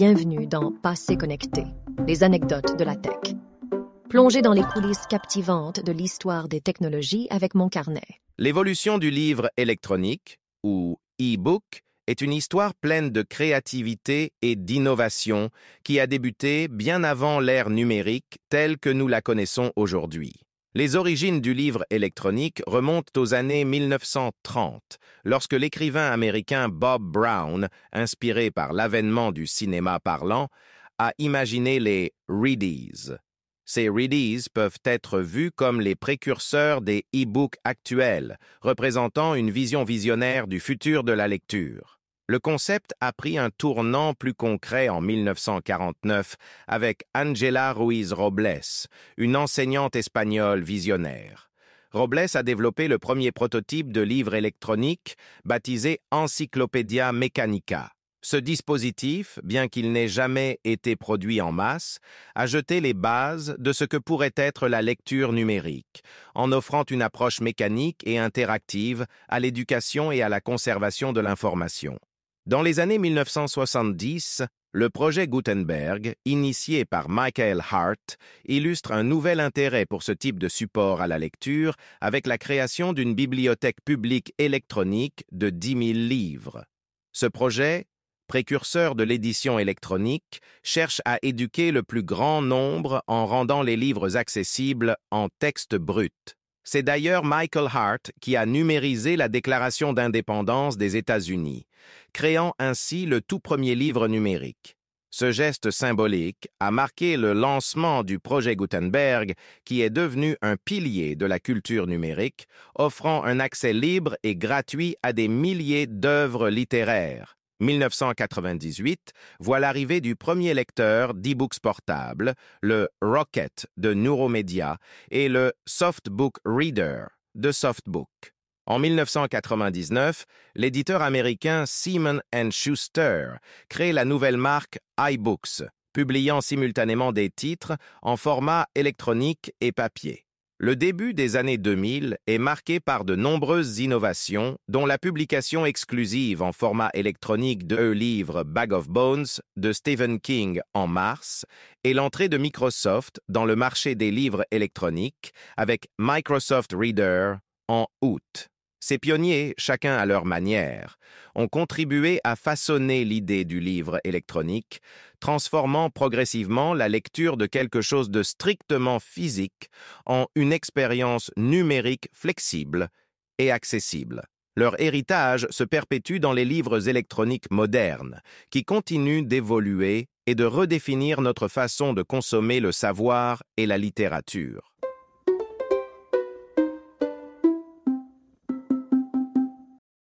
Bienvenue dans Passé connecté, les anecdotes de la tech. Plongez dans les coulisses captivantes de l'histoire des technologies avec mon carnet. L'évolution du livre électronique, ou e-book, est une histoire pleine de créativité et d'innovation qui a débuté bien avant l'ère numérique telle que nous la connaissons aujourd'hui. Les origines du livre électronique remontent aux années 1930, lorsque l'écrivain américain Bob Brown, inspiré par l'avènement du cinéma parlant, a imaginé les Readies. Ces Readies peuvent être vus comme les précurseurs des e-books actuels, représentant une vision visionnaire du futur de la lecture. Le concept a pris un tournant plus concret en 1949 avec Angela Ruiz Robles, une enseignante espagnole visionnaire. Robles a développé le premier prototype de livre électronique baptisé Encyclopédia Mechanica. Ce dispositif, bien qu'il n'ait jamais été produit en masse, a jeté les bases de ce que pourrait être la lecture numérique, en offrant une approche mécanique et interactive à l'éducation et à la conservation de l'information. Dans les années 1970, le projet Gutenberg, initié par Michael Hart, illustre un nouvel intérêt pour ce type de support à la lecture avec la création d'une bibliothèque publique électronique de 10 000 livres. Ce projet, précurseur de l'édition électronique, cherche à éduquer le plus grand nombre en rendant les livres accessibles en texte brut. C'est d'ailleurs Michael Hart qui a numérisé la Déclaration d'indépendance des États-Unis, créant ainsi le tout premier livre numérique. Ce geste symbolique a marqué le lancement du projet Gutenberg, qui est devenu un pilier de la culture numérique, offrant un accès libre et gratuit à des milliers d'œuvres littéraires. 1998 voit l'arrivée du premier lecteur d'e-books portables, le Rocket de Neuromedia et le Softbook Reader de Softbook. En 1999, l'éditeur américain Simon Schuster crée la nouvelle marque iBooks, publiant simultanément des titres en format électronique et papier. Le début des années 2000 est marqué par de nombreuses innovations, dont la publication exclusive en format électronique de le livre Bag of Bones de Stephen King en mars et l'entrée de Microsoft dans le marché des livres électroniques avec Microsoft Reader en août. Ces pionniers, chacun à leur manière, ont contribué à façonner l'idée du livre électronique, transformant progressivement la lecture de quelque chose de strictement physique en une expérience numérique flexible et accessible. Leur héritage se perpétue dans les livres électroniques modernes, qui continuent d'évoluer et de redéfinir notre façon de consommer le savoir et la littérature.